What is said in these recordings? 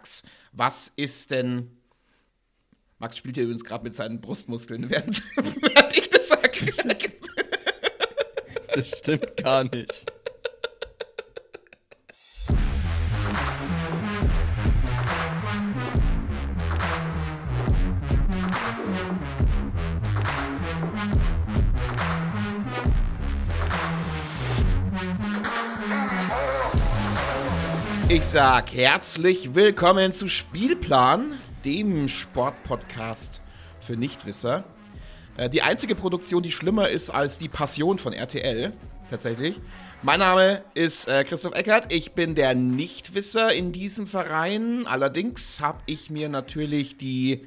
Max, was ist denn. Max spielt hier übrigens gerade mit seinen Brustmuskeln, während, während ich das sage. Das stimmt gar nicht. Ich sag herzlich willkommen zu Spielplan, dem Sportpodcast für Nichtwisser. Äh, Die einzige Produktion, die schlimmer ist als die Passion von RTL, tatsächlich. Mein Name ist äh, Christoph Eckert, ich bin der Nichtwisser in diesem Verein. Allerdings habe ich mir natürlich die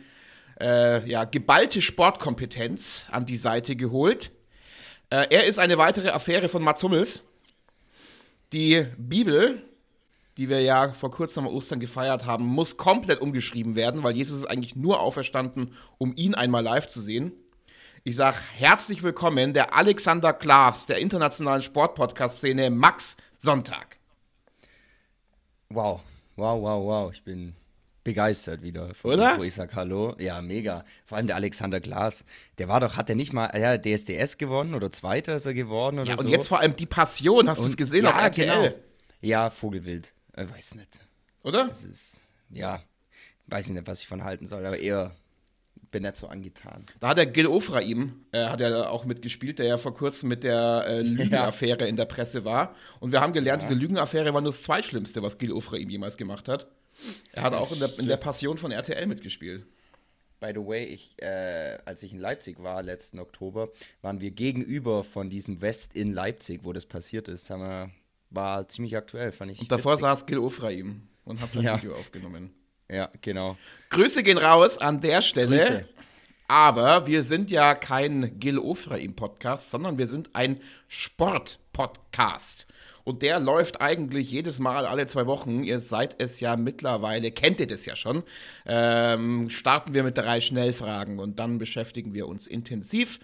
äh, ja, geballte Sportkompetenz an die Seite geholt. Äh, er ist eine weitere Affäre von Mats Hummels. Die Bibel, die wir ja vor kurzem am Ostern gefeiert haben, muss komplett umgeschrieben werden, weil Jesus ist eigentlich nur auferstanden, um ihn einmal live zu sehen. Ich sage herzlich willkommen, der Alexander Klavs der internationalen Sportpodcast-Szene, Max Sonntag. Wow, wow, wow, wow. Ich bin begeistert wieder. Von Oder? Wo ich sag Hallo. Ja, mega. Vor allem der Alexander Klaas. Der war doch, hat der nicht mal, ja, DSDS gewonnen oder Zweiter ist er geworden oder Ja, und so. jetzt vor allem die Passion, hast du es gesehen ja, auf RTL? Genau. Ja, Vogelwild. Äh, weiß nicht. Oder? Das ist, ja, weiß nicht, was ich von halten soll, aber eher bin nicht so angetan. Da hat der Gil Ofraim, äh, hat ja auch mitgespielt, der ja vor kurzem mit der äh, Lügenaffäre in der Presse war. Und wir haben gelernt, diese Lügenaffäre war nur das Zweitschlimmste, was Gil Ofraim jemals gemacht hat. Er hat auch in der, in der Passion von RTL mitgespielt. By the way, ich, äh, als ich in Leipzig war, letzten Oktober, waren wir gegenüber von diesem West in Leipzig, wo das passiert ist. Haben wir, war ziemlich aktuell, fand ich. Und davor witzig. saß Gil Ofraim und hat sein Ja. Video aufgenommen. Ja, genau. Grüße gehen raus an der Stelle. Grüße. Aber wir sind ja kein Gil Ofraim-Podcast, sondern wir sind ein Sport-Podcast. Und der läuft eigentlich jedes Mal alle zwei Wochen. Ihr seid es ja mittlerweile, kennt ihr das ja schon. Ähm, starten wir mit drei Schnellfragen und dann beschäftigen wir uns intensiv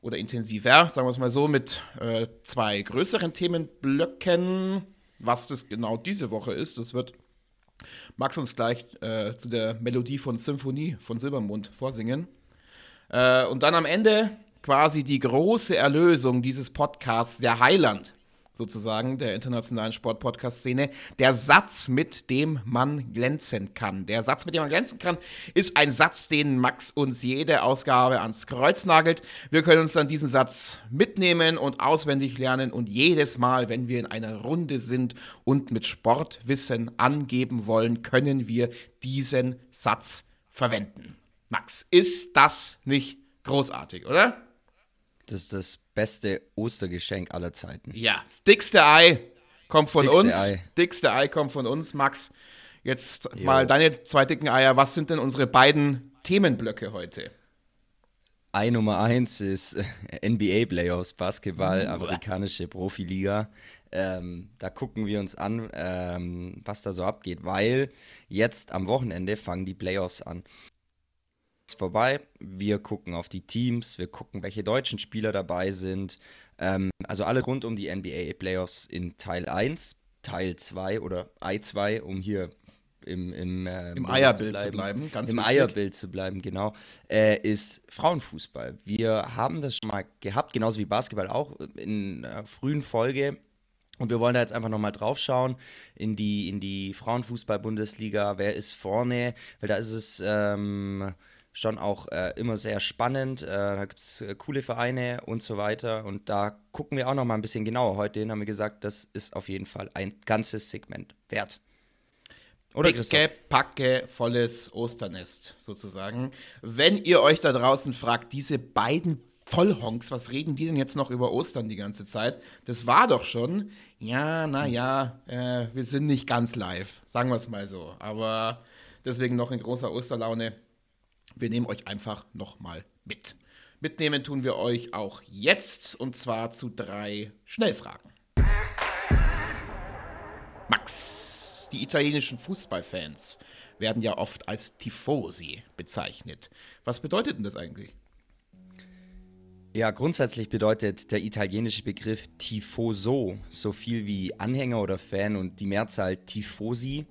oder intensiver, sagen wir es mal so, mit äh, zwei größeren Themenblöcken. Was das genau diese Woche ist, das wird Max uns gleich äh, zu der Melodie von Symphonie von Silbermond vorsingen. Äh, und dann am Ende quasi die große Erlösung dieses Podcasts, der Heiland sozusagen der internationalen Sportpodcast-Szene. Der Satz, mit dem man glänzen kann. Der Satz, mit dem man glänzen kann, ist ein Satz, den Max uns jede Ausgabe ans Kreuz nagelt. Wir können uns dann diesen Satz mitnehmen und auswendig lernen und jedes Mal, wenn wir in einer Runde sind und mit Sportwissen angeben wollen, können wir diesen Satz verwenden. Max, ist das nicht großartig, oder? Das ist das beste Ostergeschenk aller Zeiten. Ja, das dickste Ei kommt von dickste uns. Ei. Dickste Ei kommt von uns, Max. Jetzt mal deine zwei dicken Eier. Was sind denn unsere beiden Themenblöcke heute? Ei Nummer eins ist äh, NBA Playoffs, Basketball, amerikanische Profiliga. Ähm, da gucken wir uns an, ähm, was da so abgeht, weil jetzt am Wochenende fangen die Playoffs an. Vorbei. Wir gucken auf die Teams, wir gucken, welche deutschen Spieler dabei sind. Ähm, also alle rund um die NBA Playoffs in Teil 1, Teil 2 oder Ei 2, um hier im, im, äh, Im Eierbild zu bleiben, ganz Im wichtig. Eierbild zu bleiben, genau, äh, ist Frauenfußball. Wir haben das schon mal gehabt, genauso wie Basketball auch in einer frühen Folge. Und wir wollen da jetzt einfach nochmal drauf schauen in die, in die Frauenfußball-Bundesliga. Wer ist vorne? Weil da ist es ähm, schon auch äh, immer sehr spannend. Äh, da gibt es äh, coole Vereine und so weiter. Und da gucken wir auch nochmal ein bisschen genauer. Heute haben wir gesagt, das ist auf jeden Fall ein ganzes Segment wert. Oder Dicke, packe, volles Osternest sozusagen. Wenn ihr euch da draußen fragt, diese beiden Vollhonks, was reden die denn jetzt noch über Ostern die ganze Zeit? Das war doch schon. Ja, naja, äh, wir sind nicht ganz live, sagen wir es mal so. Aber deswegen noch in großer Osterlaune. Wir nehmen euch einfach nochmal mit. Mitnehmen tun wir euch auch jetzt und zwar zu drei Schnellfragen. Max, die italienischen Fußballfans werden ja oft als Tifosi bezeichnet. Was bedeutet denn das eigentlich? Ja, grundsätzlich bedeutet der italienische Begriff Tifoso so viel wie Anhänger oder Fan und die Mehrzahl Tifosi.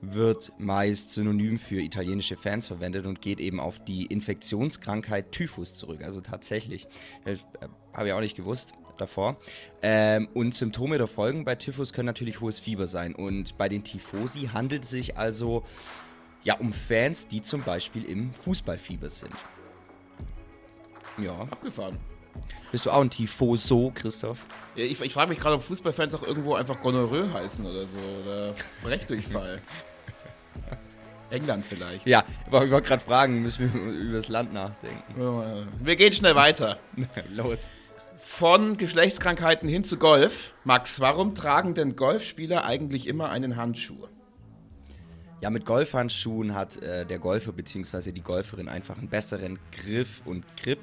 Wird meist synonym für italienische Fans verwendet und geht eben auf die Infektionskrankheit Typhus zurück. Also tatsächlich, äh, habe ich auch nicht gewusst davor. Ähm, und Symptome der Folgen bei Typhus können natürlich hohes Fieber sein. Und bei den Tifosi handelt es sich also ja, um Fans, die zum Beispiel im Fußballfieber sind. Ja. Abgefahren. Bist du auch ein Tifoso, Christoph? Ja, ich, ich frage mich gerade, ob Fußballfans auch irgendwo einfach Gonorrhoe heißen oder so. Oder Brechdurchfall. England vielleicht. Ja, ich wollte gerade fragen, müssen wir über das Land nachdenken. Wir gehen schnell weiter. Los. Von Geschlechtskrankheiten hin zu Golf. Max, warum tragen denn Golfspieler eigentlich immer einen Handschuh? Ja, mit Golfhandschuhen hat äh, der Golfer bzw. die Golferin einfach einen besseren Griff und Grip.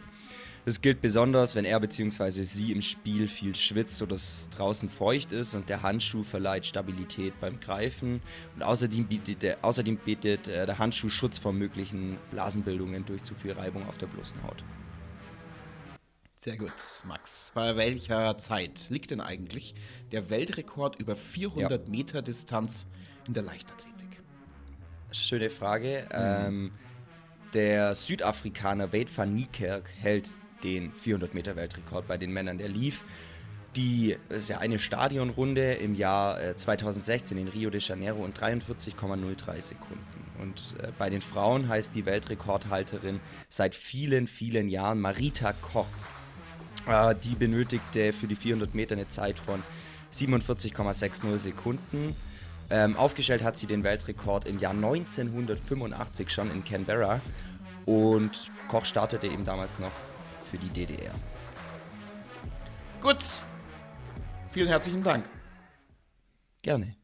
Das gilt besonders, wenn er bzw. sie im Spiel viel schwitzt oder es draußen feucht ist und der Handschuh verleiht Stabilität beim Greifen. Und außerdem bietet der, außerdem bietet, äh, der Handschuh Schutz vor möglichen Blasenbildungen durch zu viel Reibung auf der bloßen Haut. Sehr gut, Max. Bei welcher Zeit liegt denn eigentlich der Weltrekord über 400 ja. Meter Distanz in der Leichtathletik? Schöne Frage. Mhm. Ähm, der Südafrikaner Wade van Niekerk hält den 400 Meter Weltrekord bei den Männern. Der lief die, das ist ja eine Stadionrunde im Jahr äh, 2016 in Rio de Janeiro und 43,03 Sekunden. Und äh, bei den Frauen heißt die Weltrekordhalterin seit vielen, vielen Jahren Marita Koch. Äh, die benötigte für die 400 Meter eine Zeit von 47,60 Sekunden. Ähm, aufgestellt hat sie den Weltrekord im Jahr 1985 schon in Canberra. Und Koch startete eben damals noch für die DDR. Gut. Vielen herzlichen Dank. Gerne.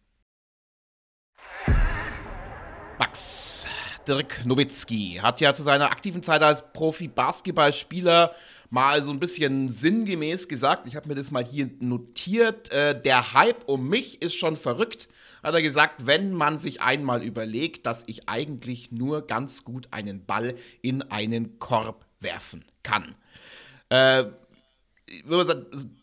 Max Dirk Nowitzki hat ja zu seiner aktiven Zeit als Profi-Basketballspieler mal so ein bisschen sinngemäß gesagt, ich habe mir das mal hier notiert, äh, der Hype um mich ist schon verrückt, hat er gesagt, wenn man sich einmal überlegt, dass ich eigentlich nur ganz gut einen Ball in einen Korb werfen kann. Äh,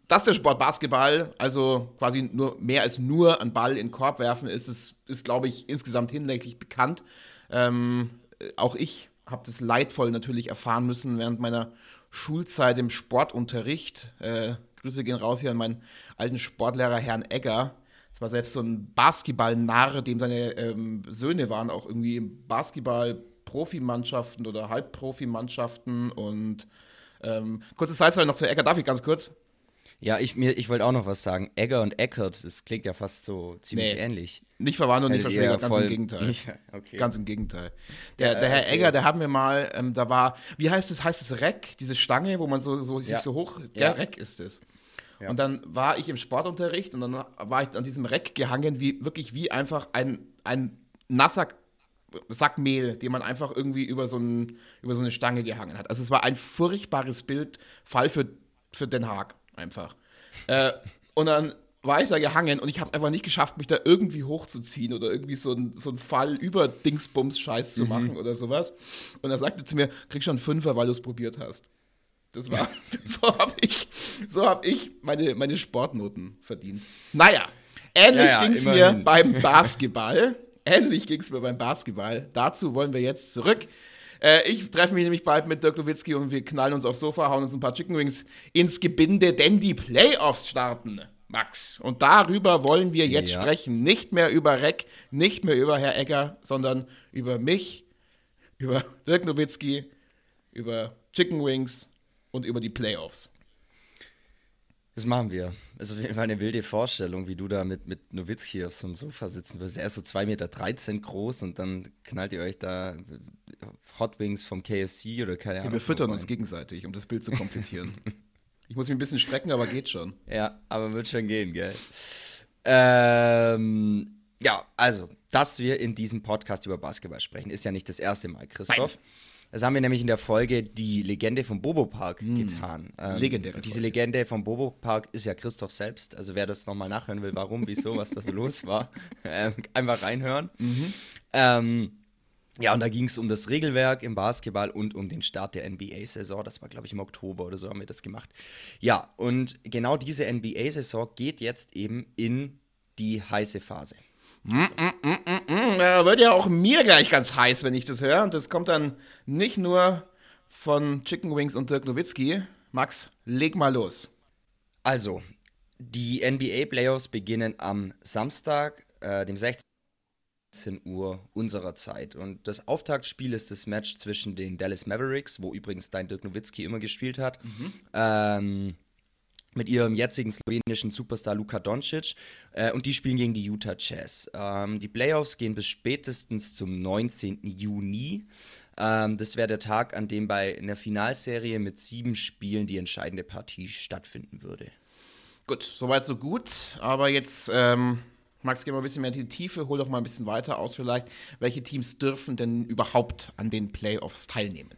dass der Sport Basketball, also quasi nur mehr als nur ein Ball in den Korb werfen ist, ist, ist glaube ich, insgesamt hinlänglich bekannt. Ähm, auch ich habe das leidvoll natürlich erfahren müssen während meiner Schulzeit im Sportunterricht. Äh, Grüße gehen raus hier an meinen alten Sportlehrer Herrn Egger. Das war selbst so ein Basketball-Narr, dem seine ähm, Söhne waren auch irgendwie Basketball-Profimannschaften oder Halbprofimannschaften und ähm, kurze Zeit noch zu Eckert, darf ich ganz kurz? Ja, ich, ich wollte auch noch was sagen. Egger und Eckert, das klingt ja fast so ziemlich nee, ähnlich. Nicht verwandt und nicht verschwägert, ganz im Gegenteil. okay. Ganz im Gegenteil. Der, ja, der Herr Egger, der haben wir mal, ähm, da war, wie heißt es, heißt es Reck, diese Stange, wo man so, so sich so hoch, ja, Reck ist es. Ja. Und dann war ich im Sportunterricht und dann war ich an diesem Reck gehangen, wie wirklich wie einfach ein, ein nasser Sack Mehl, den man einfach irgendwie über so, ein, über so eine Stange gehangen hat. Also es war ein furchtbares Bild, Fall für, für Den Haag einfach. äh, und dann war ich da gehangen und ich habe es einfach nicht geschafft, mich da irgendwie hochzuziehen oder irgendwie so ein, so Fall über Dingsbums-Scheiß zu mhm. machen oder sowas. Und er sagte zu mir, krieg schon einen Fünfer, weil du es probiert hast. Das war, so habe ich, so hab ich meine, meine Sportnoten verdient. Naja, ähnlich ja, ja, ging es mir beim Basketball. Ähnlich ging es mir beim Basketball. Dazu wollen wir jetzt zurück. Äh, ich treffe mich nämlich bald mit Dirk Nowitzki und wir knallen uns aufs Sofa, hauen uns ein paar Chicken Wings ins Gebinde, denn die Playoffs starten. Max. Und darüber wollen wir jetzt ja. sprechen. Nicht mehr über Reck, nicht mehr über Herr Egger, sondern über mich, über Dirk Nowitzki, über Chicken Wings und über die Playoffs. Das machen wir. Also eine wilde Vorstellung, wie du da mit, mit Nowitzki auf so einem Sofa sitzen wirst. Er ist so 2,13 Meter groß und dann knallt ihr euch da Hot Wings vom KFC oder keine Ahnung. Wir füttern uns gegenseitig, um das Bild zu komplettieren. ich muss mich ein bisschen strecken, aber geht schon. Ja, aber wird schon gehen, gell? Ähm, ja, also, dass wir in diesem Podcast über Basketball sprechen, ist ja nicht das erste Mal, Christoph. Nein. Das haben wir nämlich in der Folge die Legende vom Bobo Park hm. getan. Ähm, Legendäre. Diese Legende vom Bobo Park ist ja Christoph selbst. Also wer das nochmal nachhören will, warum, wieso, was da so los war, äh, einfach reinhören. Mhm. Ähm, ja, und da ging es um das Regelwerk im Basketball und um den Start der NBA-Saison. Das war, glaube ich, im Oktober oder so haben wir das gemacht. Ja, und genau diese NBA-Saison geht jetzt eben in die heiße Phase. Mm, mm, mm, da wird ja auch mir gleich ganz heiß, wenn ich das höre. Und das kommt dann nicht nur von Chicken Wings und Dirk Nowitzki. Max, leg mal los. Also, die NBA Playoffs beginnen am Samstag, äh, dem 16. Uhr unserer Zeit. Und das Auftaktspiel ist das Match zwischen den Dallas Mavericks, wo übrigens dein Dirk Nowitzki immer gespielt hat, mhm. ähm, mit ihrem jetzigen slowenischen Superstar Luka Doncic. Äh, und die spielen gegen die Utah Jazz. Ähm, die Playoffs gehen bis spätestens zum 19. Juni. Ähm, das wäre der Tag, an dem bei einer Finalserie mit sieben Spielen die entscheidende Partie stattfinden würde. Gut, soweit so gut. Aber jetzt, ähm, Max, geh mal ein bisschen mehr in die Tiefe, hol doch mal ein bisschen weiter aus vielleicht. Welche Teams dürfen denn überhaupt an den Playoffs teilnehmen?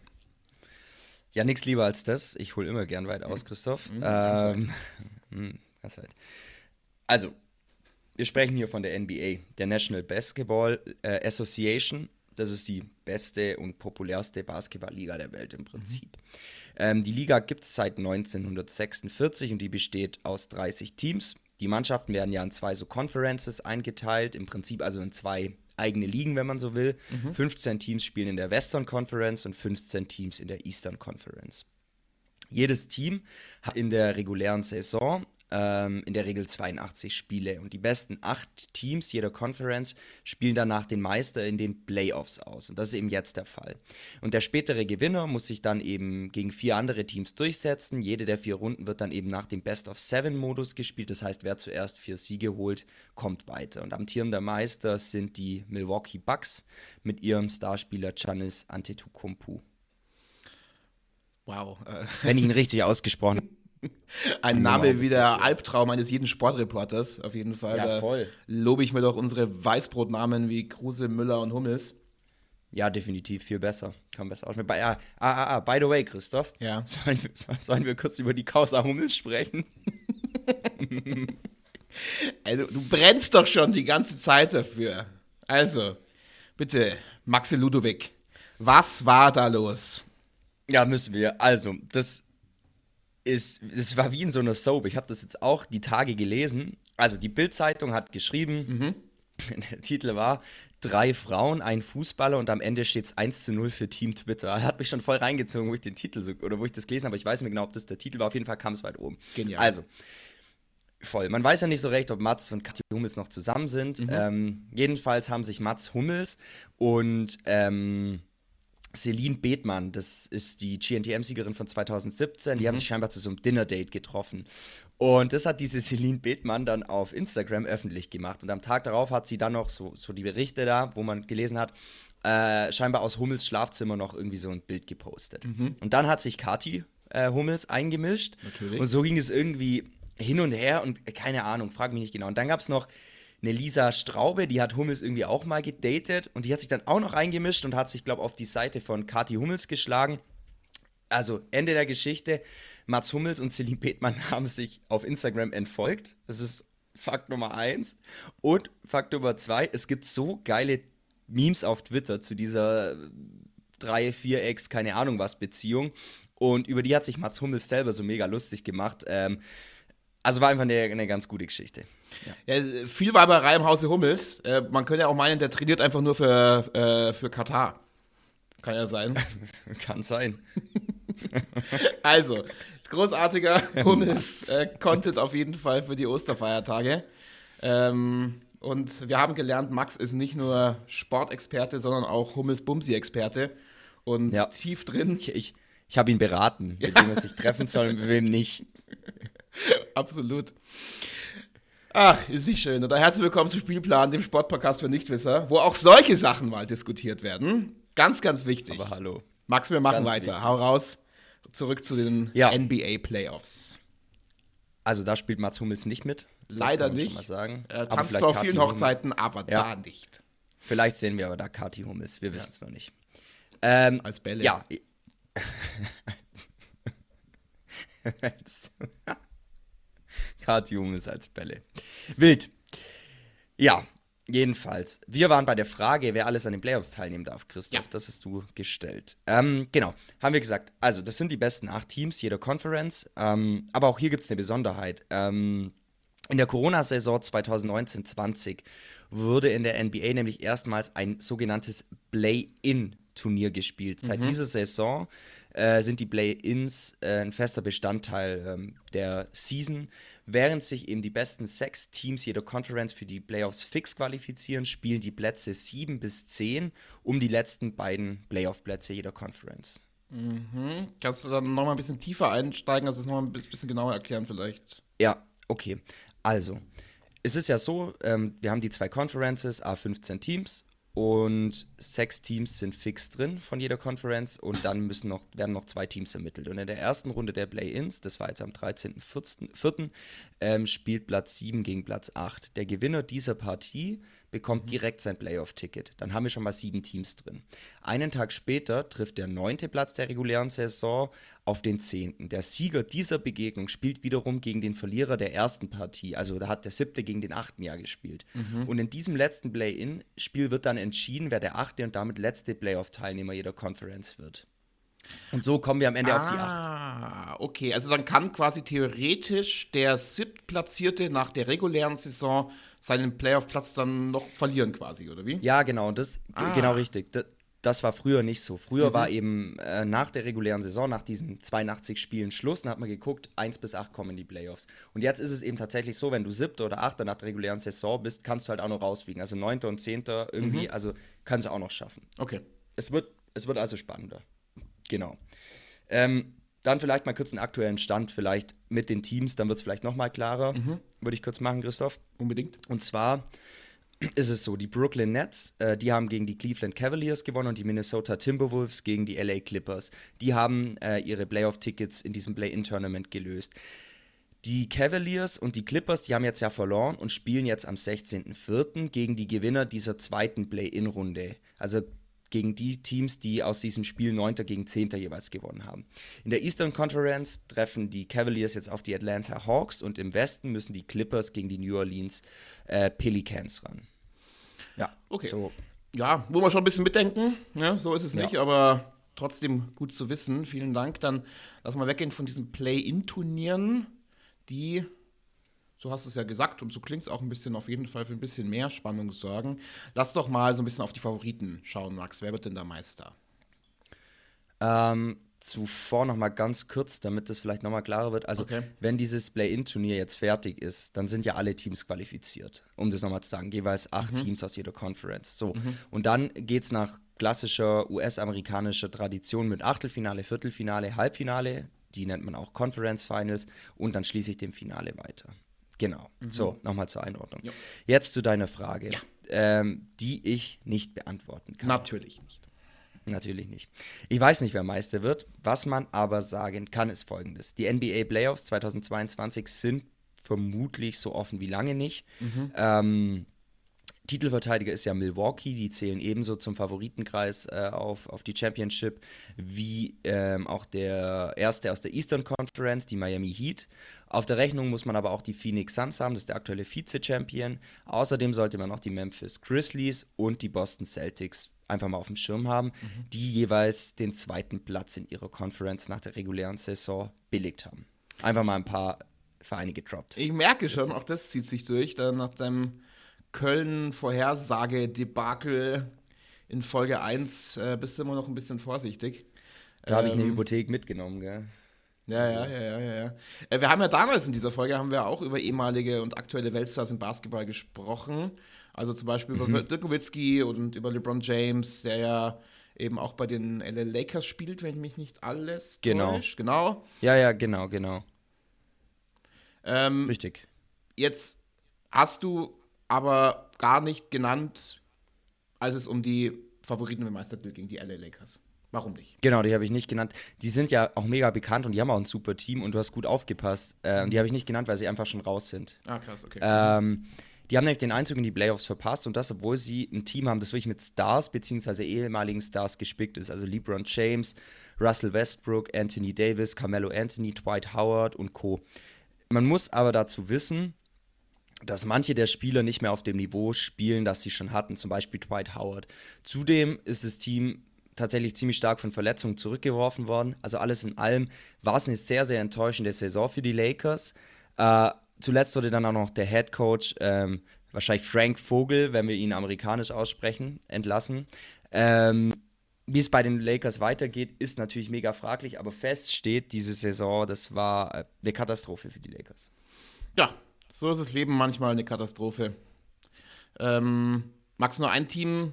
Ja, nichts lieber als das. Ich hole immer gern weit aus, Christoph. Mhm, ähm, hm, ganz weit. Also, wir sprechen hier von der NBA, der National Basketball äh, Association. Das ist die beste und populärste Basketballliga der Welt im Prinzip. Mhm. Ähm, die Liga gibt es seit 1946 und die besteht aus 30 Teams. Die Mannschaften werden ja in zwei so Conferences eingeteilt, im Prinzip also in zwei eigene Ligen, wenn man so will. Mhm. 15 Teams spielen in der Western Conference und 15 Teams in der Eastern Conference. Jedes Team hat in der regulären Saison ähm, in der Regel 82 Spiele. Und die besten acht Teams jeder Conference spielen danach den Meister in den Playoffs aus. Und das ist eben jetzt der Fall. Und der spätere Gewinner muss sich dann eben gegen vier andere Teams durchsetzen. Jede der vier Runden wird dann eben nach dem Best-of-Seven-Modus gespielt. Das heißt, wer zuerst vier Siege holt, kommt weiter. Und amtierender Meister sind die Milwaukee Bucks mit ihrem Starspieler Giannis Antetokounmpo. Wow. Äh. Wenn ich ihn richtig ausgesprochen habe. Ein Name wie der Albtraum eines jeden Sportreporters, auf jeden Fall. Ja, voll. Da lobe ich mir doch unsere Weißbrotnamen wie Kruse, Müller und Hummels. Ja, definitiv viel besser. Kann besser aussprechen. Ah, ah, ah, ah, by the way, Christoph. Ja. Sollen, sollen wir kurz über die Causa Hummels sprechen? also, du brennst doch schon die ganze Zeit dafür. Also, bitte, Maxi Ludovic, was war da los? Ja, müssen wir. Also, das ist, es war wie in so einer Soap. Ich habe das jetzt auch die Tage gelesen. Also die Bild-Zeitung hat geschrieben, mhm. der Titel war Drei Frauen, ein Fußballer und am Ende steht es 1 zu 0 für Team Twitter. Hat mich schon voll reingezogen, wo ich den Titel so, oder wo ich das gelesen habe. Ich weiß nicht genau, ob das der Titel war. Auf jeden Fall kam es weit oben. Genial. Also, voll. Man weiß ja nicht so recht, ob Mats und Katja Hummels noch zusammen sind. Mhm. Ähm, jedenfalls haben sich Mats Hummels und ähm, Celine Bethmann, das ist die GNTM-Siegerin von 2017, die mhm. haben sich scheinbar zu so einem Dinner-Date getroffen. Und das hat diese Celine Bethmann dann auf Instagram öffentlich gemacht. Und am Tag darauf hat sie dann noch so, so die Berichte da, wo man gelesen hat, äh, scheinbar aus Hummels Schlafzimmer noch irgendwie so ein Bild gepostet. Mhm. Und dann hat sich Kati äh, Hummels eingemischt. Natürlich. Und so ging es irgendwie hin und her und äh, keine Ahnung, frag mich nicht genau. Und dann gab es noch eine Lisa Straube, die hat Hummels irgendwie auch mal gedatet und die hat sich dann auch noch eingemischt und hat sich, glaube ich, auf die Seite von Kati Hummels geschlagen. Also Ende der Geschichte. Mats Hummels und Celine Petmann haben sich auf Instagram entfolgt. Das ist Fakt Nummer eins. Und Fakt Nummer zwei, es gibt so geile Memes auf Twitter zu dieser drei, vier Ex, keine Ahnung was Beziehung. Und über die hat sich Mats Hummels selber so mega lustig gemacht. Ähm, also war einfach eine, eine ganz gute Geschichte. Ja. ja viel Weiberei im Hause Hummels. Äh, man könnte ja auch meinen, der trainiert einfach nur für, äh, für Katar. Kann ja sein. Kann sein. also, großartiger Hummels äh, Content auf jeden Fall für die Osterfeiertage. Ähm, und wir haben gelernt, Max ist nicht nur Sportexperte, sondern auch Hummels-Bumsi-Experte. Und ja. tief drin. Ich, ich, ich habe ihn beraten, mit wem er sich treffen soll und mit wem nicht. Absolut. Ach, ist nicht schön. Und herzlich willkommen zum Spielplan, dem Sportpodcast für Nichtwisser, wo auch solche Sachen mal diskutiert werden. Ganz, ganz wichtig. Aber hallo. Max, wir machen ganz weiter. Wichtig. Hau raus. Zurück zu den ja. NBA Playoffs. Also da spielt Mats Hummels nicht mit. Leider nicht. Mal sagen. Er tanzt auf vielen Hochzeiten, aber ja. da nicht. Vielleicht sehen wir aber da Kati Hummels. Wir wissen es noch nicht. Ähm, Als Bälle. Ja. Katium ist als Bälle. Wild. Ja, jedenfalls. Wir waren bei der Frage, wer alles an den Playoffs teilnehmen darf, Christoph. Ja. Das hast du gestellt. Ähm, genau, haben wir gesagt. Also, das sind die besten acht Teams jeder Conference. Ähm, aber auch hier gibt es eine Besonderheit. Ähm, in der Corona-Saison 2019-20 wurde in der NBA nämlich erstmals ein sogenanntes Play-In-Turnier gespielt. Seit dieser Saison äh, sind die Play-Ins äh, ein fester Bestandteil ähm, der Season. Während sich eben die besten sechs Teams jeder Conference für die Playoffs fix qualifizieren, spielen die Plätze 7 bis 10 um die letzten beiden Playoff-Plätze jeder Conference. Mhm. Kannst du dann nochmal ein bisschen tiefer einsteigen, also das nochmal ein bisschen genauer erklären vielleicht? Ja, okay. Also, es ist ja so, ähm, wir haben die zwei Conferences, A15 Teams und sechs Teams sind fix drin von jeder Conference und dann müssen noch, werden noch zwei Teams ermittelt. Und in der ersten Runde der Play-Ins, das war jetzt am 13.04., ähm, spielt Platz 7 gegen Platz 8. Der Gewinner dieser Partie bekommt direkt sein Playoff-Ticket. Dann haben wir schon mal sieben Teams drin. Einen Tag später trifft der neunte Platz der regulären Saison auf den zehnten. Der Sieger dieser Begegnung spielt wiederum gegen den Verlierer der ersten Partie. Also da hat der siebte gegen den achten Jahr gespielt. Und in diesem letzten Play-In-Spiel wird dann entschieden, wer der achte und damit letzte Playoff-Teilnehmer jeder Conference wird. Und so kommen wir am Ende auf die acht. Ah, okay. Also dann kann quasi theoretisch der siebtplatzierte nach der regulären Saison seinen Playoff-Platz dann noch verlieren quasi, oder wie? Ja, genau, das Ah. genau richtig. Das, das war früher nicht so. Früher war eben äh, nach der regulären Saison, nach diesen 82 Spielen Schluss, dann hat man geguckt, 1 bis 8 kommen in die Playoffs. Und jetzt ist es eben tatsächlich so, wenn du siebter oder achter nach der regulären Saison bist, kannst du halt auch noch rausfliegen. Also neunter und zehnter irgendwie, also kannst du auch noch schaffen. Okay. Es wird, es wird also spannender. Genau. Ähm, dann vielleicht mal kurz einen aktuellen Stand, vielleicht mit den Teams, dann wird es vielleicht noch mal klarer. Würde ich kurz machen, Christoph. Unbedingt. Und zwar ist es so, die Brooklyn Nets, äh, die haben gegen die Cleveland Cavaliers gewonnen und die Minnesota Timberwolves gegen die LA Clippers. Die haben äh, ihre Playoff-Tickets in diesem Play-In-Tournament gelöst. Die Cavaliers und die Clippers, die haben jetzt ja verloren und spielen jetzt am 16.04. gegen die Gewinner dieser zweiten Play-In-Runde. Also gegen die Teams, die aus diesem Spiel 9. gegen 10. jeweils gewonnen haben. In der Eastern Conference treffen die Cavaliers jetzt auf die Atlanta Hawks und im Westen müssen die Clippers gegen die New Orleans äh, Pelicans ran. Ja, Okay. So, Ja, wo wir schon ein bisschen mitdenken, ja, so ist es Ja. nicht, aber trotzdem gut zu wissen. Vielen Dank. Dann lass mal weggehen von diesen Play-In-Turnieren, die, so hast du es ja gesagt und so klingt es auch ein bisschen auf jeden Fall für ein bisschen mehr Spannung sorgen. Lass doch mal so ein bisschen auf die Favoriten schauen, Max. Wer wird denn da Meister? Ähm, zuvor noch mal ganz kurz, damit das vielleicht noch mal klarer wird. Also, Okay. wenn dieses Play-In-Turnier jetzt fertig ist, dann sind ja alle Teams qualifiziert, um das noch mal zu sagen. Jeweils acht Teams aus jeder Conference. So. Und dann geht es nach klassischer US-amerikanischer Tradition mit Achtelfinale, Viertelfinale, Halbfinale. Die nennt man auch Conference Finals. Und dann schließlich dem Finale weiter. Genau. So, nochmal zur Einordnung. Ja. Jetzt zu deiner Frage, ähm, die ich nicht beantworten kann. Natürlich nicht. Natürlich nicht. Ich weiß nicht, wer Meister wird. Was man aber sagen kann, ist folgendes. Die NBA Playoffs 2022 sind vermutlich so offen wie lange nicht. Ähm, Titelverteidiger ist ja Milwaukee, die zählen ebenso zum Favoritenkreis äh, auf, auf die Championship, wie ähm, auch der erste aus der Eastern Conference, die Miami Heat. Auf der Rechnung muss man aber auch die Phoenix Suns haben, das ist der aktuelle Vize-Champion. Außerdem sollte man noch die Memphis Grizzlies und die Boston Celtics einfach mal auf dem Schirm haben, die jeweils den zweiten Platz in ihrer Conference nach der regulären Saison belegt haben. Einfach mal ein paar Vereine gedroppt. Ich merke schon, auch das zieht sich durch. Dann nach deinem Köln-Vorhersage-Debakel in Folge 1 äh, bist du immer noch ein bisschen vorsichtig. Da habe ich eine Ähm, Hypothek mitgenommen, gell? Ja, ja, ja, ja, ja. ja. Äh, wir haben ja damals in dieser Folge haben wir auch über ehemalige und aktuelle Weltstars im Basketball gesprochen. Also zum Beispiel über Dirk Nowitzki und über LeBron James, der ja eben auch bei den LA Lakers spielt, wenn mich nicht alles Genau. täuscht. Genau. Ja, ja, genau, genau. Ähm, Richtig. Jetzt hast du aber gar nicht genannt, als es um die Favoriten im Meistertitel gegen die LA Lakers. Warum nicht? Genau, die habe ich nicht genannt. Die sind ja auch mega bekannt und die haben auch ein super Team und du hast gut aufgepasst. Äh, und die habe ich nicht genannt, weil sie einfach schon raus sind. Ah, krass, okay. Ähm, die haben nämlich den Einzug in die Playoffs verpasst und das, obwohl sie ein Team haben, das wirklich mit Stars bzw. ehemaligen Stars gespickt ist. Also LeBron James, Russell Westbrook, Anthony Davis, Carmelo Anthony, Dwight Howard und Co. Man muss aber dazu wissen, dass manche der Spieler nicht mehr auf dem Niveau spielen, das sie schon hatten, zum Beispiel Dwight Howard. Zudem ist das Team tatsächlich ziemlich stark von Verletzungen zurückgeworfen worden. Also alles in allem war es eine sehr, sehr enttäuschende Saison für die Lakers. Äh, zuletzt wurde dann auch noch der Head Coach ähm, wahrscheinlich Frank Vogel, wenn wir ihn amerikanisch aussprechen, entlassen. Ähm, wie es bei den Lakers weitergeht, ist natürlich mega fraglich, aber fest steht, diese Saison, das war äh, eine Katastrophe für die Lakers. Ja, so ist das Leben manchmal eine Katastrophe. Ähm, magst du nur ein Team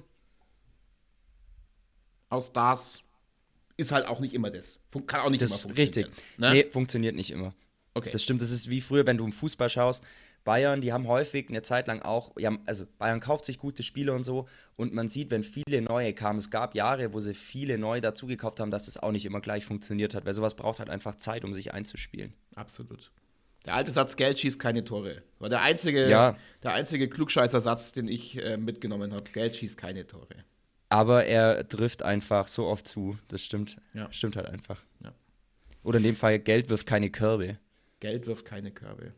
aus Stars? Ist halt auch nicht immer das. Kann auch nicht das immer funktionieren. Richtig. Ne? Nee, funktioniert nicht immer. Okay. Das stimmt, das ist wie früher, wenn du im Fußball schaust. Bayern, die haben häufig eine Zeit lang auch, ja, also Bayern kauft sich gute Spieler und so und man sieht, wenn viele neue kamen, es gab Jahre, wo sie viele neue dazugekauft haben, dass es auch nicht immer gleich funktioniert hat, weil sowas braucht halt einfach Zeit, um sich einzuspielen. Absolut. Der alte Satz, Geld schießt keine Tore. War der einzige, ja. der einzige Klugscheißer-Satz, den ich äh, mitgenommen habe. Geld schießt keine Tore. Aber er trifft einfach so oft zu. Das stimmt. Ja. Stimmt halt einfach. Ja. Oder in dem Fall, Geld wirft keine Körbe. Geld wirft keine Körbe.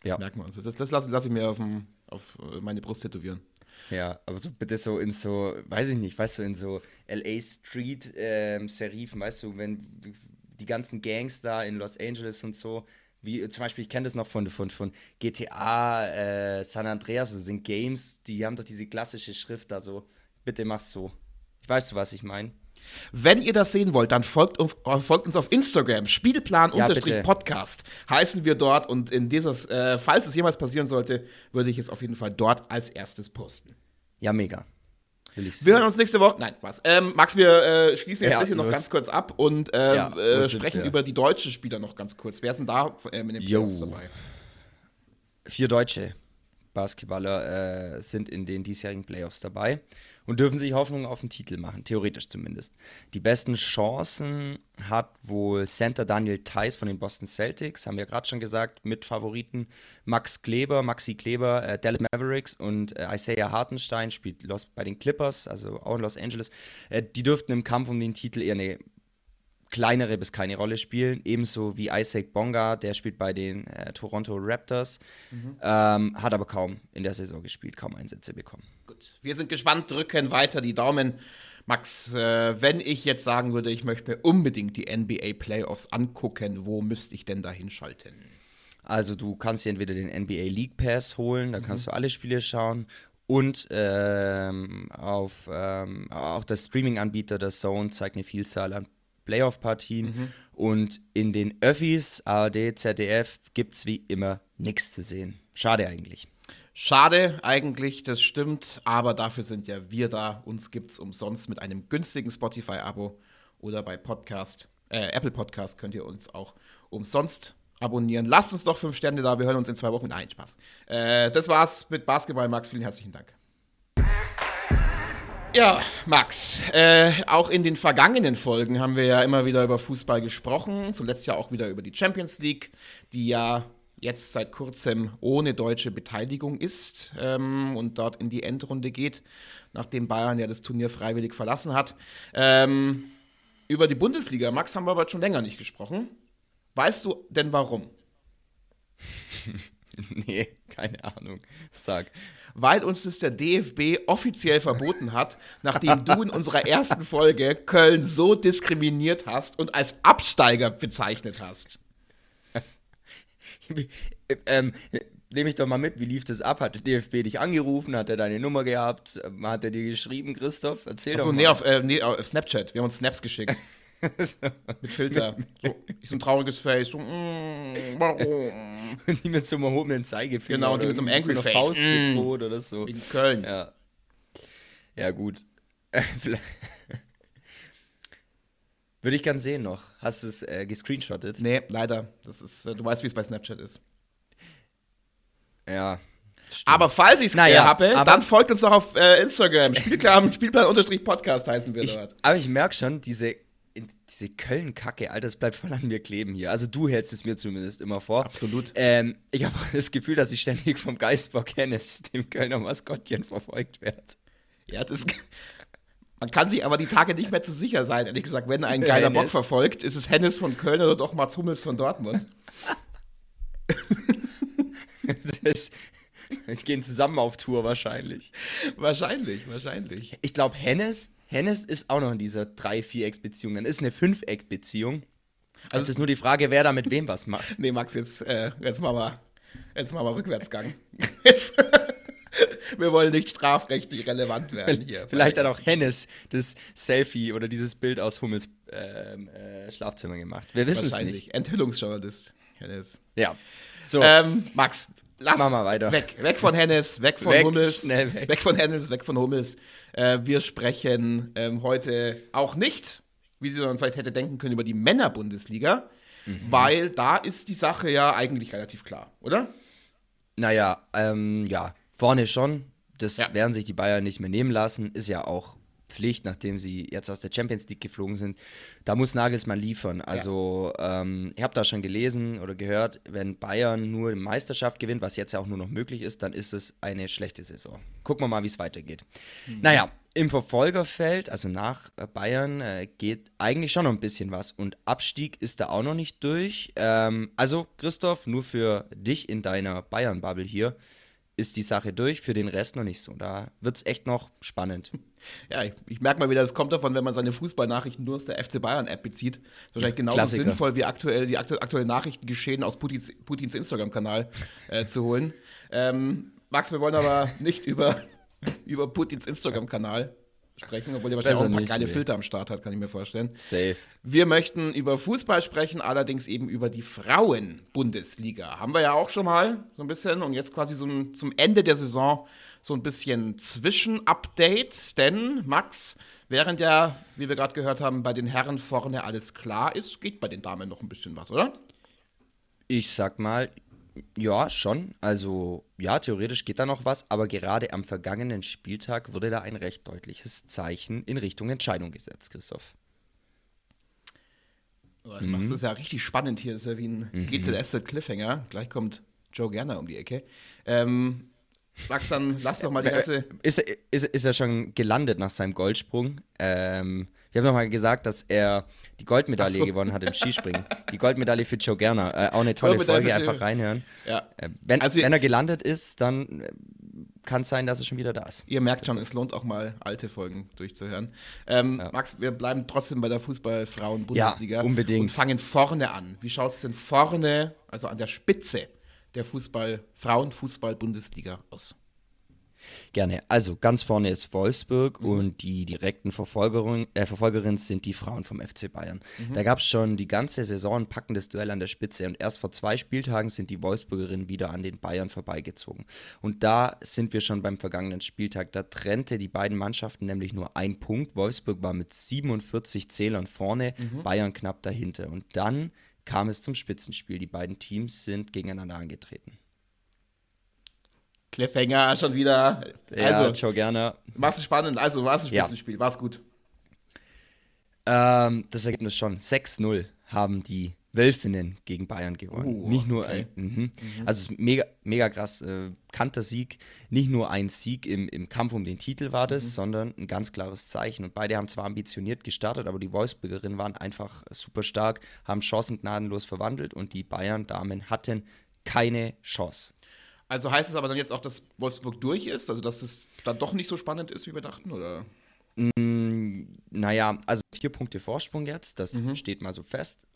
Das ja. merken wir uns. Das, das lasse lass ich mir auf, dem, auf meine Brust tätowieren. Ja, aber so bitte so in so, weiß ich nicht, weißt du, in so LA Street ähm, Serifen, weißt du, wenn die ganzen Gangs da in Los Angeles und so, wie zum Beispiel, ich kenne das noch von, von, von GTA, äh, San Andreas, das sind Games, die haben doch diese klassische Schrift da so, bitte mach's so. Ich weiß, was ich meine. Wenn ihr das sehen wollt, dann folgt, folgt uns auf Instagram. Spielplan-Podcast ja, heißen wir dort. Und in dieses, äh, falls es jemals passieren sollte, würde ich es auf jeden Fall dort als erstes posten. Ja, mega. Wir hören uns nächste Woche. Nein, was? Ähm, Max, wir äh, schließen jetzt ja, hier noch ganz kurz ab und äh, ja, äh, sprechen über die deutschen Spieler noch ganz kurz. Wer ist denn da äh, mit den Playoffs dabei? Vier deutsche Basketballer äh, sind in den diesjährigen Playoffs dabei und dürfen sich Hoffnung auf den Titel machen, theoretisch zumindest. Die besten Chancen hat wohl Center Daniel Theiss von den Boston Celtics, haben wir gerade schon gesagt, mit Favoriten Max Kleber, Maxi Kleber, äh, Dallas Mavericks und äh, Isaiah Hartenstein spielt Los, bei den Clippers, also auch in Los Angeles. Äh, die dürften im Kampf um den Titel eher eine kleinere bis keine Rolle spielen. Ebenso wie Isaac Bonga, der spielt bei den äh, Toronto Raptors, mhm. ähm, hat aber kaum in der Saison gespielt, kaum Einsätze bekommen. Gut, wir sind gespannt, drücken weiter die Daumen. Max, äh, wenn ich jetzt sagen würde, ich möchte mir unbedingt die NBA Playoffs angucken, wo müsste ich denn da hinschalten? Also du kannst dir entweder den NBA League Pass holen, da mhm. kannst du alle Spiele schauen und ähm, auf ähm, auch der Streaming-Anbieter der Zone zeigt eine Vielzahl an Playoff-Partien. Mhm. Und in den Öffis, ARD, ZDF, gibt es wie immer nichts zu sehen. Schade eigentlich. Schade eigentlich, das stimmt, aber dafür sind ja wir da. Uns gibt es umsonst mit einem günstigen Spotify-Abo oder bei Podcast, äh, Apple Podcast könnt ihr uns auch umsonst abonnieren. Lasst uns doch fünf Sterne da, wir hören uns in zwei Wochen. Nein, Spaß. Äh, das war's mit Basketball, Max. Vielen herzlichen Dank. Ja, Max, äh, auch in den vergangenen Folgen haben wir ja immer wieder über Fußball gesprochen, zuletzt ja auch wieder über die Champions League, die ja jetzt seit kurzem ohne deutsche Beteiligung ist ähm, und dort in die Endrunde geht, nachdem Bayern ja das Turnier freiwillig verlassen hat. Ähm, über die Bundesliga, Max, haben wir aber schon länger nicht gesprochen. Weißt du denn warum? nee, keine Ahnung. Sag weil uns das der DFB offiziell verboten hat, nachdem du in unserer ersten Folge Köln so diskriminiert hast und als Absteiger bezeichnet hast. ähm, nehme ich doch mal mit, wie lief das ab? Hat der DFB dich angerufen? Hat er deine Nummer gehabt? Hat er dir geschrieben, Christoph? Erzähl Achso, doch mal. nee, auf, äh, nee, auf Snapchat. Wir haben uns Snaps geschickt. mit Filter. So, so ein trauriges Face. So, mm, warum? die mit so einem erhobenen Zeigefinger. Genau, die mit so einem Angry so Face. Faust mm. gedroht oder so. In Köln. Ja. Ja, gut. Würde ich gern sehen noch. Hast du es äh, gescreenshottet? Nee, leider. Das ist, äh, du weißt, wie es bei Snapchat ist. Ja. Stimmt. Aber falls ich es naja, habe, dann folgt uns doch auf äh, Instagram. Spielplan, Spielplan-Podcast heißen wir ich, dort. Aber ich merke schon, diese diese Köln-Kacke, Alter, das bleibt voll an mir kleben hier. Also du hältst es mir zumindest immer vor. Absolut. Ähm, ich habe das Gefühl, dass ich ständig vom Geistbock Hennes, dem Kölner Maskottchen, verfolgt werde. Ja, das. Man kann sich aber die Tage nicht mehr zu sicher sein, ehrlich gesagt. Wenn ein geiler Hennes. Bock verfolgt, ist es Hennes von Köln oder doch Mats Hummels von Dortmund. das, ich gehen zusammen auf Tour wahrscheinlich. Wahrscheinlich, wahrscheinlich. Ich glaube, Hennes Hennes ist auch noch in dieser Drei-Vierecks-Beziehung. Dann ist eine Fünfeck-Beziehung. Also es ist nur die Frage, wer da mit wem was macht. Nee, Max, jetzt, äh, jetzt machen wir Jetzt machen wir Rückwärtsgang. Jetzt. Wir wollen nicht strafrechtlich relevant werden hier. Vielleicht hat auch Hennes das Selfie oder dieses Bild aus Hummels ähm, äh, Schlafzimmer gemacht. Wir wissen es nicht. Enthüllungsjournalist, Hennes. Ja. So. Ähm, Max, lass Mach mal weiter. weg. Weg von Hennes, weg von Weg, Hummels. weg. weg von Hennes, weg von Hummels. Äh, wir sprechen ähm, heute auch nicht, wie Sie man vielleicht hätte denken können, über die Männerbundesliga, Mhm. weil da ist die Sache ja eigentlich relativ klar, oder? Naja, ähm, ja, vorne schon. Das Ja. werden sich die Bayern nicht mehr nehmen lassen. Ist ja auch Pflicht, nachdem sie jetzt aus der Champions League geflogen sind. Da muss Nagelsmann liefern. Also, ähm, ich habe da schon gelesen oder gehört, wenn Bayern nur die Meisterschaft gewinnt, was jetzt ja auch nur noch möglich ist, dann ist es eine schlechte Saison. Gucken wir mal, wie es weitergeht. Naja, im Verfolgerfeld, also nach äh, Bayern, äh, geht eigentlich schon noch ein bisschen was. Und Abstieg ist da auch noch nicht durch. Ähm, also, Christoph, nur für dich in deiner Bayern-Bubble hier ist die Sache durch, für den Rest noch nicht so. Da wird es echt noch spannend. Ja, ich, ich merke mal wieder, das kommt davon, wenn man seine Fußballnachrichten nur aus der FC Bayern-App bezieht. Das ist wahrscheinlich genauso Klassiker. sinnvoll, wie aktuell die aktu aktuellen Nachrichten geschehen aus Putins, Putins Instagram-Kanal äh, zu holen. Ähm, Max, wir wollen aber nicht über, über Putins Instagram-Kanal sprechen, obwohl der wahrscheinlich Besser auch ein paar kleine nee. Filter am Start hat, kann ich mir vorstellen. Safe. Wir möchten über Fußball sprechen, allerdings eben über die Frauen-Bundesliga. Haben wir ja auch schon mal so ein bisschen und jetzt quasi so ein, zum Ende der Saison so ein bisschen Zwischen-Update. Denn, Max, während ja, wie wir gerade gehört haben, bei den Herren vorne alles klar ist, geht bei den Damen noch ein bisschen was, oder? Ich sag mal, ja, schon. Also, ja, theoretisch geht da noch was, aber gerade am vergangenen Spieltag wurde da ein recht deutliches Zeichen in Richtung Entscheidung gesetzt, Christoph. Oh, Du machst das ja richtig spannend hier. Das ist ja wie ein GZS Cliffhanger. Gleich kommt Joe Gerner um die Ecke. Ähm, Max, dann lass doch mal die ganze. Ist, er- ist, ist er schon gelandet nach seinem Goldsprung? Ähm, wir haben noch mal gesagt, dass er die Goldmedaille so. gewonnen hat im Skispringen. Die Goldmedaille für Joe Gerner. Äh, auch eine tolle Folge, einfach reinhören. Ja. Äh, wenn, Also- wenn er gelandet ist, dann äh, kann es sein, dass er schon wieder da ist. Ihr merkt schon, es lohnt auch mal alte Folgen durchzuhören. Ähm, Max, wir bleiben trotzdem bei der Fußball-Frauen-Bundesliga. Ja, unbedingt. Und fangen vorne an. Wie schaut es denn vorne, also an der Spitze der Fußball, Frauenfußball-Bundesliga aus? Gerne. Also ganz vorne ist Wolfsburg und die direkten Verfolgerin, äh, Verfolgerinnen sind die Frauen vom FC Bayern. Da gab es schon die ganze Saison ein packendes Duell an der Spitze und erst vor zwei Spieltagen sind die Wolfsburgerinnen wieder an den Bayern vorbeigezogen. Und da sind wir schon beim vergangenen Spieltag. Da trennte die beiden Mannschaften nämlich nur ein Punkt. Wolfsburg war mit 47 Zählern vorne, Bayern knapp dahinter. Und dann kam es zum Spitzenspiel. Die beiden Teams sind gegeneinander angetreten. Cliffhanger schon wieder. Ja, Also, Joe Gerner. war's spannend. Also, war es ein Ja. Spitzenspiel. War es gut. Ähm, das Ergebnis schon. 6-0 haben die Wölfinnen gegen Bayern gewonnen. Oh, nicht nur okay. ein, mhm. Also es ist mega, mega krass. Äh, kanter Sieg. Nicht nur ein Sieg im, im Kampf um den Titel war das, sondern ein ganz klares Zeichen. Und beide haben zwar ambitioniert gestartet, aber die Wolfsburgerinnen waren einfach super stark, haben Chancen gnadenlos verwandelt und die Bayern-Damen hatten keine Chance. Also heißt es aber dann jetzt auch, dass Wolfsburg durch ist? Also, dass es dann doch nicht so spannend ist, wie wir dachten? Oder? Naja, also vier Punkte Vorsprung jetzt, das steht mal so fest.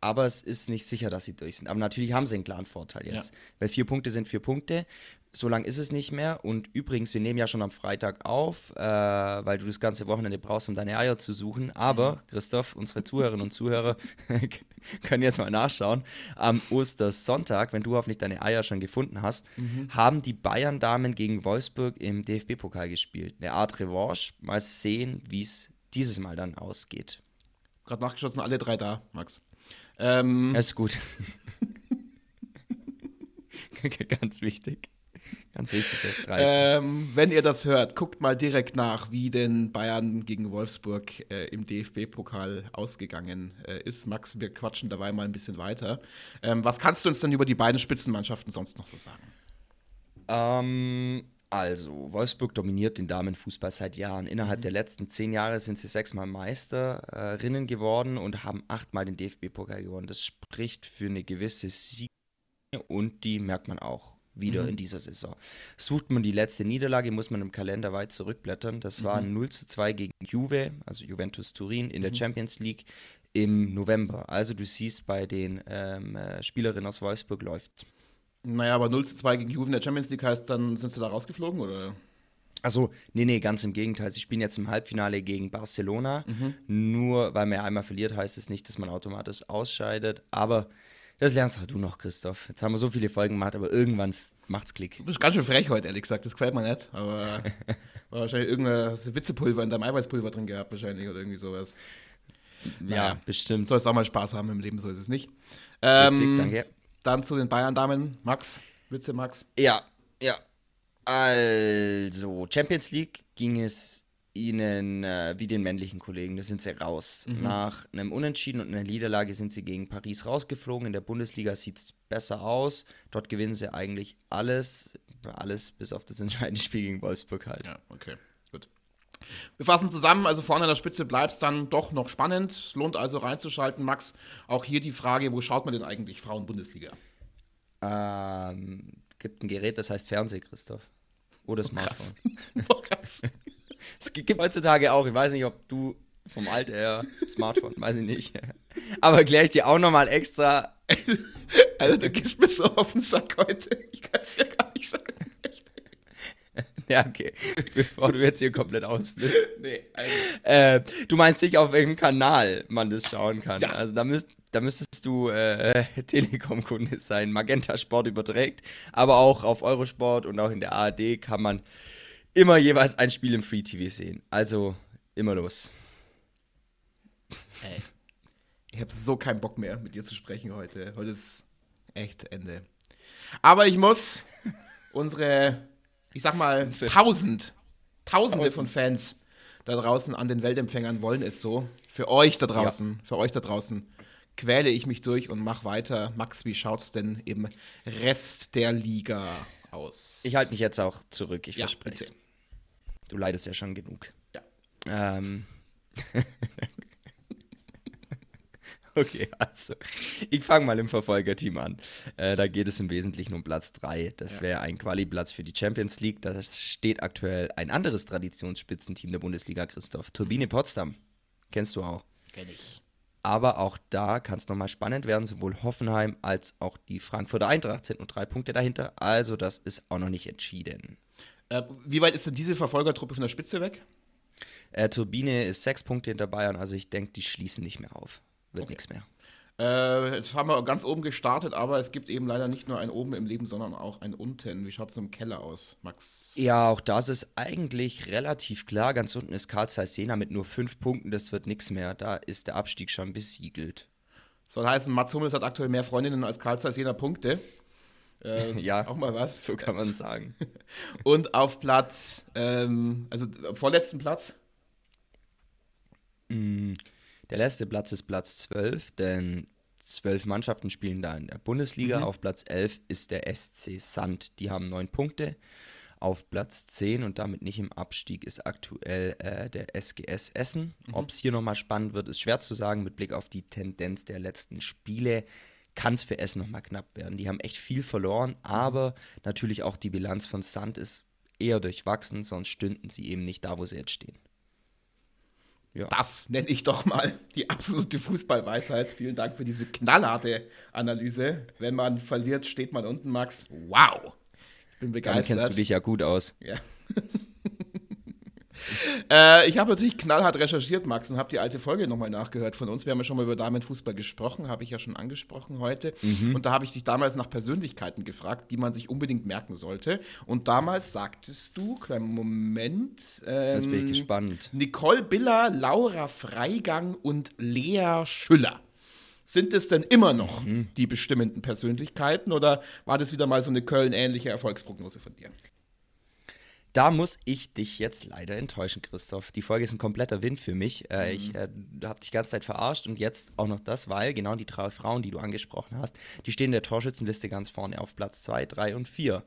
Aber es ist nicht sicher, dass sie durch sind. Aber natürlich haben sie einen klaren Vorteil jetzt. Weil vier Punkte sind vier Punkte. So lang ist es nicht mehr. Und übrigens, wir nehmen ja schon am Freitag auf, äh, weil du das ganze Wochenende brauchst, um deine Eier zu suchen. Aber, Christoph, unsere Zuhörerinnen und Zuhörer können jetzt mal nachschauen. Am Ostersonntag, wenn du hoffentlich deine Eier schon gefunden hast, haben die Bayern-Damen gegen Wolfsburg im DFB-Pokal gespielt. Eine Art Revanche. Mal sehen, wie es dieses Mal dann ausgeht. Gerade nachgeschossen, alle drei da, Max. Ähm, Das ist gut. Ganz wichtig. Ganz wichtig, das 30. Ähm, wenn ihr das hört, guckt mal direkt nach, wie denn Bayern gegen Wolfsburg äh, im DFB-Pokal ausgegangen äh, ist. Max, wir quatschen dabei mal ein bisschen weiter. Ähm, was kannst du uns denn über die beiden Spitzenmannschaften sonst noch so sagen? Ähm, also, Wolfsburg dominiert den Damenfußball seit Jahren. Innerhalb der letzten zehn Jahre sind sie sechsmal Meisterinnen geworden und haben achtmal den DFB-Pokal gewonnen. Das spricht für eine gewisse Sieg und die merkt man auch wieder in dieser Saison. Sucht man die letzte Niederlage, muss man im Kalender weit zurückblättern. Das war 0 zu 2 gegen Juve, also Juventus Turin, in der Champions League im November. Also du siehst bei den ähm, äh, Spielerinnen aus Wolfsburg läuft's. Naja, aber 0 zu 2 gegen Juve in der Champions League heißt, dann sind sie da rausgeflogen, oder? Also, nee, nee, ganz im Gegenteil. Sie spielen jetzt im Halbfinale gegen Barcelona. Mhm. Nur weil man einmal verliert, heißt es nicht, dass man automatisch ausscheidet. Aber das lernst auch du noch, Christoph. Jetzt haben wir so viele Folgen gemacht, aber irgendwann macht's Klick. Du bist ganz schön frech heute, ehrlich gesagt. Das gefällt mir nicht. Aber war wahrscheinlich irgendein Witzepulver in deinem Eiweißpulver drin gehabt, wahrscheinlich, oder irgendwie sowas. Naja, ja, bestimmt. Du sollst auch mal Spaß haben im Leben, so ist es nicht. Richtig, ähm, danke. Dann zu den Bayern-Damen. Max, Witze, Max. Ja, ja. Also, Champions League ging es ihnen äh, wie den männlichen Kollegen, da sind sie raus. Mhm. Nach einem Unentschieden und einer Niederlage sind sie gegen Paris rausgeflogen. In der Bundesliga sieht es besser aus. Dort gewinnen sie eigentlich alles. Alles bis auf das entscheidende Spiel gegen Wolfsburg halt. Ja, okay. Wir fassen zusammen, also vorne an der Spitze bleibt es dann doch noch spannend. Es lohnt also reinzuschalten. Max, auch hier die Frage, wo schaut man denn eigentlich Frauen-Bundesliga? Ähm, gibt ein Gerät, das heißt Fernseh, Christoph. Oder oh, Smartphone. Oh, krass. Es gibt heutzutage auch, ich weiß nicht, ob du vom Alter her Smartphone, weiß ich nicht. Aber erkläre ich dir auch nochmal extra. Also, du gehst mir so auf den Sack heute. Ich kann es ja gar nicht sagen. Ja, okay. Bevor du jetzt hier komplett ausflippst. Nee, also. äh, du meinst nicht, auf welchem Kanal man das schauen kann. Ja. Also da, müsst, da müsstest du äh, Telekom-Kunde sein. Magenta Sport überträgt. Aber auch auf Eurosport und auch in der ARD kann man immer jeweils ein Spiel im Free TV sehen. Also immer los. Ey. Ich habe so keinen Bock mehr, mit dir zu sprechen heute. Heute ist echt Ende. Aber ich muss unsere, ich sag mal, tausend, tausende von Fans da draußen an den Weltempfängern wollen es so. Für euch da draußen, ja. für euch da draußen quäle ich mich durch und mach weiter. Max, wie schaut's denn im Rest der Liga aus? Ich halte mich jetzt auch zurück, ich ja, verspreche. Du leidest ja schon genug. Ja. Ähm. okay, also. Ich fange mal im Verfolgerteam an. Äh, da geht es im Wesentlichen um Platz 3. Das ja. wäre ein Quali-Platz für die Champions League. Da steht aktuell ein anderes Traditionsspitzenteam der Bundesliga, Christoph. Turbine Potsdam. Kennst du auch. Kenn ich. Aber auch da kann es nochmal spannend werden. Sowohl Hoffenheim als auch die Frankfurter Eintracht sind nur drei Punkte dahinter. Also, das ist auch noch nicht entschieden. Äh, wie weit ist denn diese Verfolgertruppe von der Spitze weg? Äh, Turbine ist sechs Punkte hinter Bayern, also ich denke, die schließen nicht mehr auf. Wird okay. nichts mehr. Äh, jetzt haben wir ganz oben gestartet, aber es gibt eben leider nicht nur ein oben im Leben, sondern auch ein unten. Wie schaut es im Keller aus, Max? Ja, auch das ist eigentlich relativ klar. Ganz unten ist Karl Zeiss Jena mit nur fünf Punkten, das wird nichts mehr. Da ist der Abstieg schon besiegelt. Soll heißen, Mats Hummels hat aktuell mehr Freundinnen als Karl Zeiss Jena Punkte. Äh, ja, auch mal was. So kann man sagen. Und auf Platz, ähm, also vorletzten Platz? Mm, der letzte Platz ist Platz 12, denn zwölf Mannschaften spielen da in der Bundesliga. Mhm. Auf Platz 11 ist der SC Sand. Die haben neun Punkte. Auf Platz 10 und damit nicht im Abstieg ist aktuell äh, der SGS Essen. Mhm. Ob es hier nochmal spannend wird, ist schwer zu sagen mit Blick auf die Tendenz der letzten Spiele kann es für Essen nochmal knapp werden. Die haben echt viel verloren, aber natürlich auch die Bilanz von Sand ist eher durchwachsen, sonst stünden sie eben nicht da, wo sie jetzt stehen. Ja. Das nenne ich doch mal die absolute Fußballweisheit. Vielen Dank für diese knallharte Analyse. Wenn man verliert, steht man unten, Max. Wow. Ich bin begeistert. Dann kennst du dich ja gut aus. Ja. Äh, ich habe natürlich knallhart recherchiert, Max, und habe die alte Folge nochmal nachgehört von uns. Wir haben ja schon mal über Damenfußball gesprochen, habe ich ja schon angesprochen heute. Mhm. Und da habe ich dich damals nach Persönlichkeiten gefragt, die man sich unbedingt merken sollte. Und damals sagtest du, kleinen Moment. Ähm, Jetzt bin ich gespannt. Nicole Biller, Laura Freigang und Lea Schüller. Sind es denn immer noch mhm. die bestimmenden Persönlichkeiten oder war das wieder mal so eine Köln-ähnliche Erfolgsprognose von dir? Da muss ich dich jetzt leider enttäuschen, Christoph. Die Folge ist ein kompletter Wind für mich. Äh, mhm. Ich äh, habe dich die ganze Zeit verarscht und jetzt auch noch das, weil genau die drei Frauen, die du angesprochen hast, die stehen in der Torschützenliste ganz vorne auf Platz 2, 3 und 4.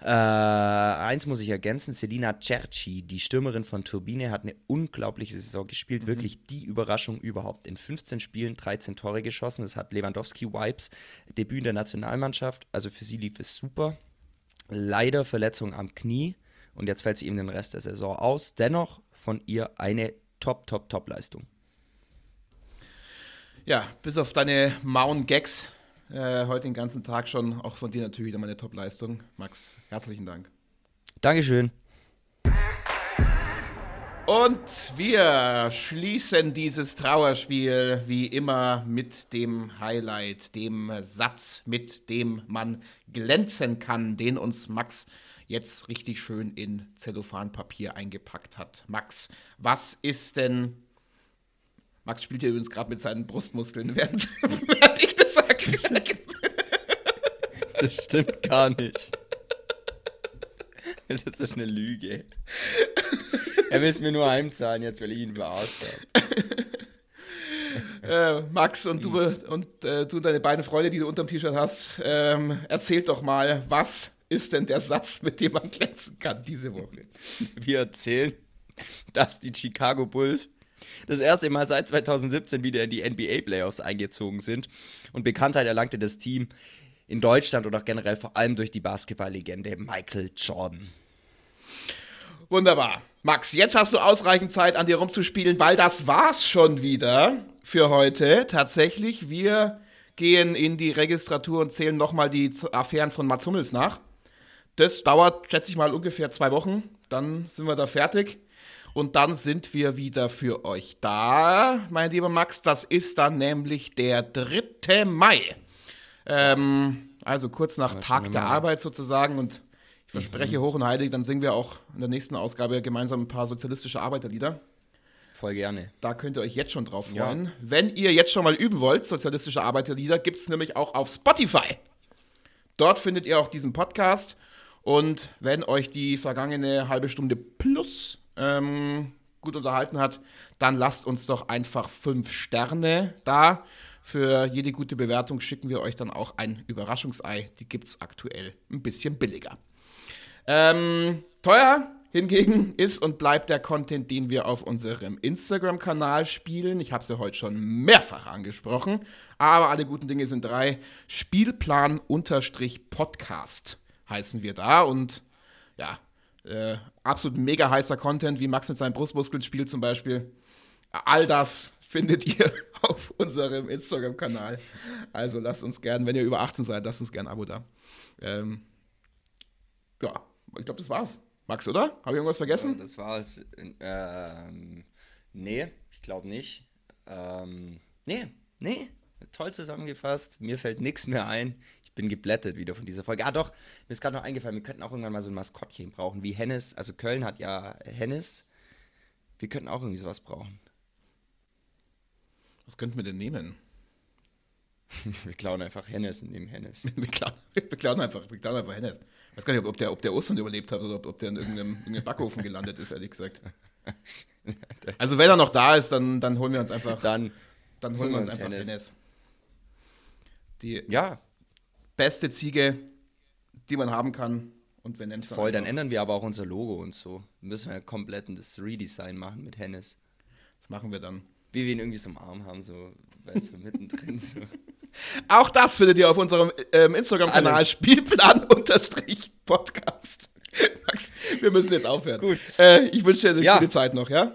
Äh, eins muss ich ergänzen: Selina Cerci, die Stürmerin von Turbine, hat eine unglaubliche Saison gespielt. Mhm. Wirklich die Überraschung überhaupt. In 15 Spielen 13 Tore geschossen. Das hat Lewandowski-Wipes. Debüt in der Nationalmannschaft. Also für sie lief es super. Leider Verletzung am Knie und jetzt fällt sie ihm den Rest der Saison aus. Dennoch von ihr eine Top, Top, Top-Leistung. Ja, bis auf deine mauen Gags Äh, heute den ganzen Tag schon. Auch von dir natürlich wieder meine Top-Leistung. Max, herzlichen Dank. Dankeschön. Und wir schließen dieses Trauerspiel wie immer mit dem Highlight, dem Satz, mit dem man glänzen kann, den uns Max jetzt richtig schön in Zellophanpapier eingepackt hat. Max, was ist denn. Max spielt hier übrigens gerade mit seinen Brustmuskeln, während, während ich das sage. Das stimmt gar nicht. Das ist eine Lüge. Er will es mir nur heimzahlen, jetzt weil ich ihn verarscht habe. äh, Max und du und äh, du und deine beiden Freunde, die du unterm T-Shirt hast, ähm, erzählt doch mal, was ist denn der Satz, mit dem man glänzen kann diese Woche? Wir erzählen, dass die Chicago Bulls das erste Mal seit 2017 wieder in die NBA-Playoffs eingezogen sind und Bekanntheit erlangte das Team in Deutschland und auch generell vor allem durch die Basketballlegende Michael Jordan. Wunderbar. Max, jetzt hast du ausreichend Zeit, an dir rumzuspielen, weil das war's schon wieder für heute. Tatsächlich, wir gehen in die Registratur und zählen nochmal die Affären von Mats Hummels nach. Das dauert, schätze ich mal, ungefähr zwei Wochen. Dann sind wir da fertig. Und dann sind wir wieder für euch da, mein lieber Max. Das ist dann nämlich der 3. Mai. Ähm, also kurz nach Tag der Arbeit sozusagen. Und ich verspreche mhm. hoch und heilig, dann singen wir auch in der nächsten Ausgabe gemeinsam ein paar sozialistische Arbeiterlieder. Voll gerne. Da könnt ihr euch jetzt schon drauf freuen. Ja. Wenn ihr jetzt schon mal üben wollt, sozialistische Arbeiterlieder, gibt es nämlich auch auf Spotify. Dort findet ihr auch diesen Podcast. Und wenn euch die vergangene halbe Stunde plus ähm, gut unterhalten hat, dann lasst uns doch einfach fünf Sterne da. Für jede gute Bewertung schicken wir euch dann auch ein Überraschungsei. Die gibt es aktuell ein bisschen billiger. Ähm, teuer hingegen ist und bleibt der Content, den wir auf unserem Instagram-Kanal spielen. Ich habe es ja heute schon mehrfach angesprochen, aber alle guten Dinge sind drei. Spielplan-Podcast heißen wir da und ja, äh, absolut mega heißer Content, wie Max mit seinen Brustmuskeln spielt zum Beispiel. All das findet ihr auf unserem Instagram-Kanal. Also lasst uns gern, wenn ihr über 18 seid, lasst uns gern ein Abo da. Ähm, ja, ich glaube, das war's. Max, oder? Habe ich irgendwas vergessen? Das war's. Ähm, nee, ich glaube nicht. Ähm, nee, nee. Toll zusammengefasst. Mir fällt nichts mehr ein. Bin geblättet wieder von dieser Folge. Ah, doch, mir ist gerade noch eingefallen, wir könnten auch irgendwann mal so ein Maskottchen brauchen, wie Hennes. Also Köln hat ja Hennes. Wir könnten auch irgendwie sowas brauchen. Was könnten wir denn nehmen? wir klauen einfach Hennes und nehmen Hennes. wir, klauen, wir, klauen einfach, wir klauen einfach Hennes. Ich weiß gar nicht, ob der, ob der Ostern überlebt hat oder ob, ob der in irgendeinem, irgendeinem Backofen gelandet ist, ehrlich gesagt. Also wenn er noch da ist, dann, dann holen wir uns einfach. Dann, dann holen wir uns einfach Hennes. Hennes. Die ja. Beste Ziege, die man haben kann. Und wir nennen es Voll, dann ändern wir aber auch unser Logo und so. Müssen wir komplett das Redesign machen mit Hennes. Das machen wir dann. Wie wir ihn irgendwie so im Arm haben, so, weißt du, mittendrin so. Auch das findet ihr auf unserem ähm, Instagram-Kanal Spielplan-Podcast. Max, wir müssen jetzt aufhören. Gut. Äh, ich wünsche dir eine ja. gute Zeit noch, ja?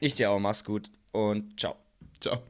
Ich dir auch, mach's gut und ciao. Ciao.